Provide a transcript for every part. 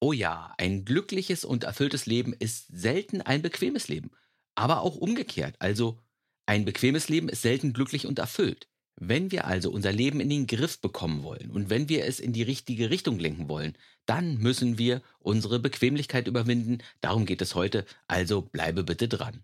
Oh ja, ein glückliches und erfülltes Leben ist selten ein bequemes Leben, aber auch umgekehrt. Also ein bequemes Leben ist selten glücklich und erfüllt. Wenn wir also unser Leben in den Griff bekommen wollen und wenn wir es in die richtige Richtung lenken wollen, dann müssen wir unsere Bequemlichkeit überwinden. Darum geht es heute, also bleibe bitte dran.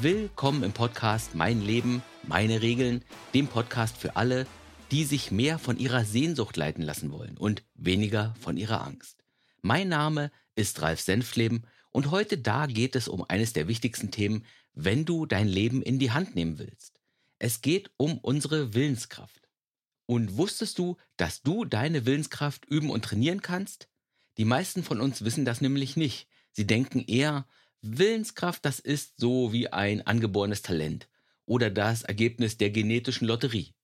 Willkommen im Podcast Mein Leben, meine Regeln, dem Podcast für alle, die sich mehr von ihrer Sehnsucht leiten lassen wollen und weniger von ihrer Angst. Mein Name ist Ralf Senfleben und heute da geht es um eines der wichtigsten Themen, wenn du dein Leben in die Hand nehmen willst. Es geht um unsere Willenskraft. Und wusstest du, dass du deine Willenskraft üben und trainieren kannst? Die meisten von uns wissen das nämlich nicht. Sie denken eher, Willenskraft, das ist so wie ein angeborenes Talent oder das Ergebnis der genetischen Lotterie.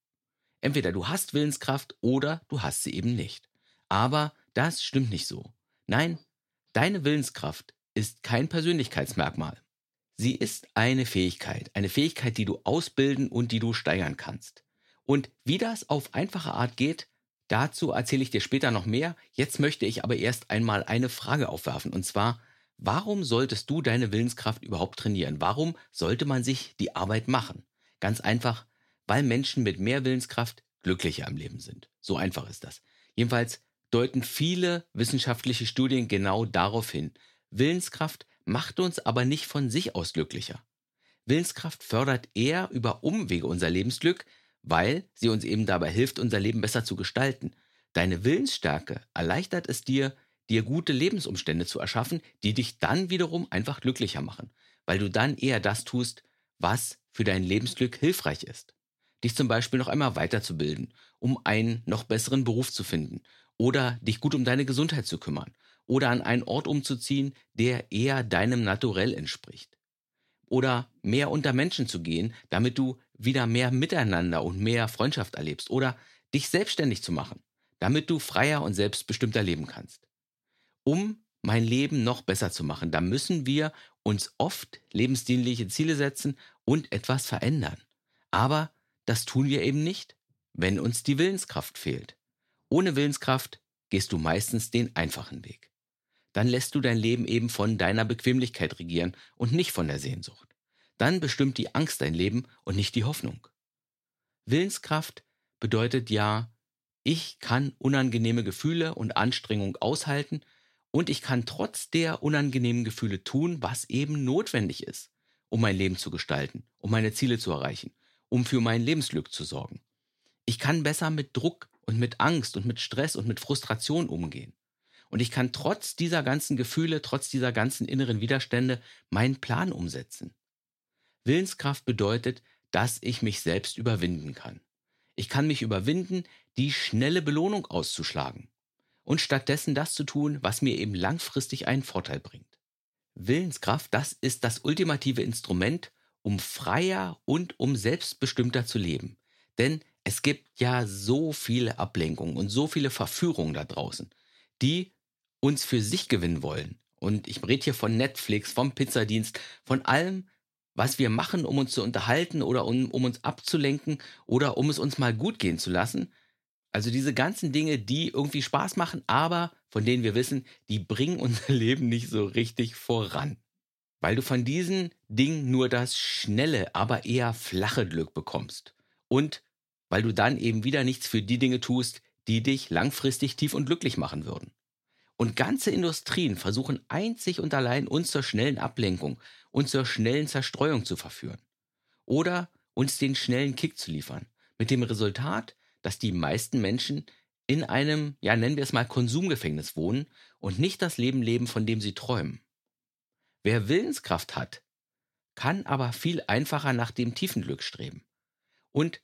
Entweder du hast Willenskraft oder du hast sie eben nicht. Aber das stimmt nicht so. Nein, deine Willenskraft ist kein Persönlichkeitsmerkmal. Sie ist eine Fähigkeit, eine Fähigkeit, die du ausbilden und die du steigern kannst. Und wie das auf einfache Art geht, dazu erzähle ich dir später noch mehr. Jetzt möchte ich aber erst einmal eine Frage aufwerfen, und zwar, Warum solltest du deine Willenskraft überhaupt trainieren? Warum sollte man sich die Arbeit machen? Ganz einfach, weil Menschen mit mehr Willenskraft glücklicher im Leben sind. So einfach ist das. Jedenfalls deuten viele wissenschaftliche Studien genau darauf hin. Willenskraft macht uns aber nicht von sich aus glücklicher. Willenskraft fördert eher über Umwege unser Lebensglück, weil sie uns eben dabei hilft, unser Leben besser zu gestalten. Deine Willensstärke erleichtert es dir, dir gute Lebensumstände zu erschaffen, die dich dann wiederum einfach glücklicher machen, weil du dann eher das tust, was für dein Lebensglück hilfreich ist. Dich zum Beispiel noch einmal weiterzubilden, um einen noch besseren Beruf zu finden oder dich gut um deine Gesundheit zu kümmern oder an einen Ort umzuziehen, der eher deinem Naturell entspricht. Oder mehr unter Menschen zu gehen, damit du wieder mehr Miteinander und mehr Freundschaft erlebst oder dich selbstständig zu machen, damit du freier und selbstbestimmter leben kannst um mein Leben noch besser zu machen. Da müssen wir uns oft lebensdienliche Ziele setzen und etwas verändern. Aber das tun wir eben nicht, wenn uns die Willenskraft fehlt. Ohne Willenskraft gehst du meistens den einfachen Weg. Dann lässt du dein Leben eben von deiner Bequemlichkeit regieren und nicht von der Sehnsucht. Dann bestimmt die Angst dein Leben und nicht die Hoffnung. Willenskraft bedeutet ja, ich kann unangenehme Gefühle und Anstrengung aushalten und ich kann trotz der unangenehmen Gefühle tun, was eben notwendig ist, um mein Leben zu gestalten, um meine Ziele zu erreichen, um für mein Lebensglück zu sorgen. Ich kann besser mit Druck und mit Angst und mit Stress und mit Frustration umgehen. Und ich kann trotz dieser ganzen Gefühle, trotz dieser ganzen inneren Widerstände meinen Plan umsetzen. Willenskraft bedeutet, dass ich mich selbst überwinden kann. Ich kann mich überwinden, die schnelle Belohnung auszuschlagen und stattdessen das zu tun, was mir eben langfristig einen Vorteil bringt. Willenskraft, das ist das ultimative Instrument, um freier und um selbstbestimmter zu leben. Denn es gibt ja so viele Ablenkungen und so viele Verführungen da draußen, die uns für sich gewinnen wollen. Und ich rede hier von Netflix, vom Pizzadienst, von allem, was wir machen, um uns zu unterhalten oder um, um uns abzulenken oder um es uns mal gut gehen zu lassen. Also diese ganzen Dinge, die irgendwie Spaß machen, aber von denen wir wissen, die bringen unser Leben nicht so richtig voran. Weil du von diesen Dingen nur das schnelle, aber eher flache Glück bekommst. Und weil du dann eben wieder nichts für die Dinge tust, die dich langfristig tief und glücklich machen würden. Und ganze Industrien versuchen einzig und allein uns zur schnellen Ablenkung und zur schnellen Zerstreuung zu verführen. Oder uns den schnellen Kick zu liefern. Mit dem Resultat, dass die meisten Menschen in einem, ja nennen wir es mal, Konsumgefängnis wohnen und nicht das Leben leben, von dem sie träumen. Wer Willenskraft hat, kann aber viel einfacher nach dem tiefen Glück streben. Und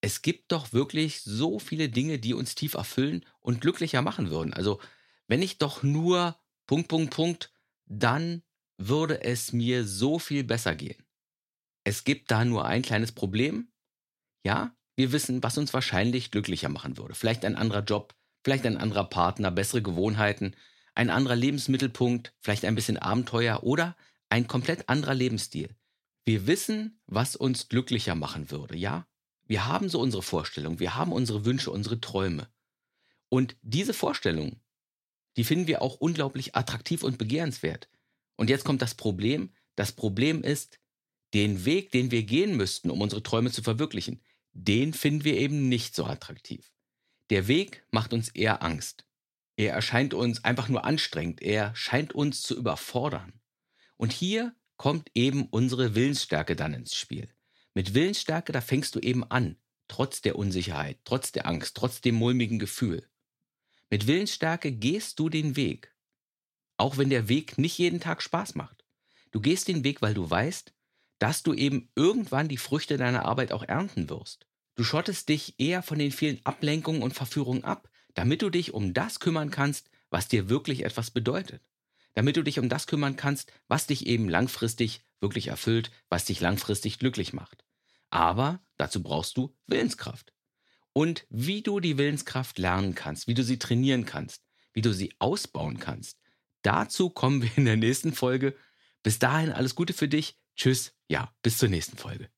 es gibt doch wirklich so viele Dinge, die uns tief erfüllen und glücklicher machen würden. Also, wenn ich doch nur Punkt, Punkt, Punkt, dann würde es mir so viel besser gehen. Es gibt da nur ein kleines Problem. Ja, wir wissen, was uns wahrscheinlich glücklicher machen würde. Vielleicht ein anderer Job, vielleicht ein anderer Partner, bessere Gewohnheiten, ein anderer Lebensmittelpunkt, vielleicht ein bisschen Abenteuer oder ein komplett anderer Lebensstil. Wir wissen, was uns glücklicher machen würde, ja? Wir haben so unsere Vorstellungen, wir haben unsere Wünsche, unsere Träume. Und diese Vorstellungen, die finden wir auch unglaublich attraktiv und begehrenswert. Und jetzt kommt das Problem. Das Problem ist, den Weg, den wir gehen müssten, um unsere Träume zu verwirklichen, den finden wir eben nicht so attraktiv. Der Weg macht uns eher Angst. Er erscheint uns einfach nur anstrengend. Er scheint uns zu überfordern. Und hier kommt eben unsere Willensstärke dann ins Spiel. Mit Willensstärke, da fängst du eben an, trotz der Unsicherheit, trotz der Angst, trotz dem mulmigen Gefühl. Mit Willensstärke gehst du den Weg. Auch wenn der Weg nicht jeden Tag Spaß macht. Du gehst den Weg, weil du weißt, dass du eben irgendwann die Früchte deiner Arbeit auch ernten wirst. Du schottest dich eher von den vielen Ablenkungen und Verführungen ab, damit du dich um das kümmern kannst, was dir wirklich etwas bedeutet. Damit du dich um das kümmern kannst, was dich eben langfristig wirklich erfüllt, was dich langfristig glücklich macht. Aber dazu brauchst du Willenskraft und wie du die Willenskraft lernen kannst, wie du sie trainieren kannst, wie du sie ausbauen kannst. Dazu kommen wir in der nächsten Folge. Bis dahin alles Gute für dich. Tschüss. Ja, bis zur nächsten Folge.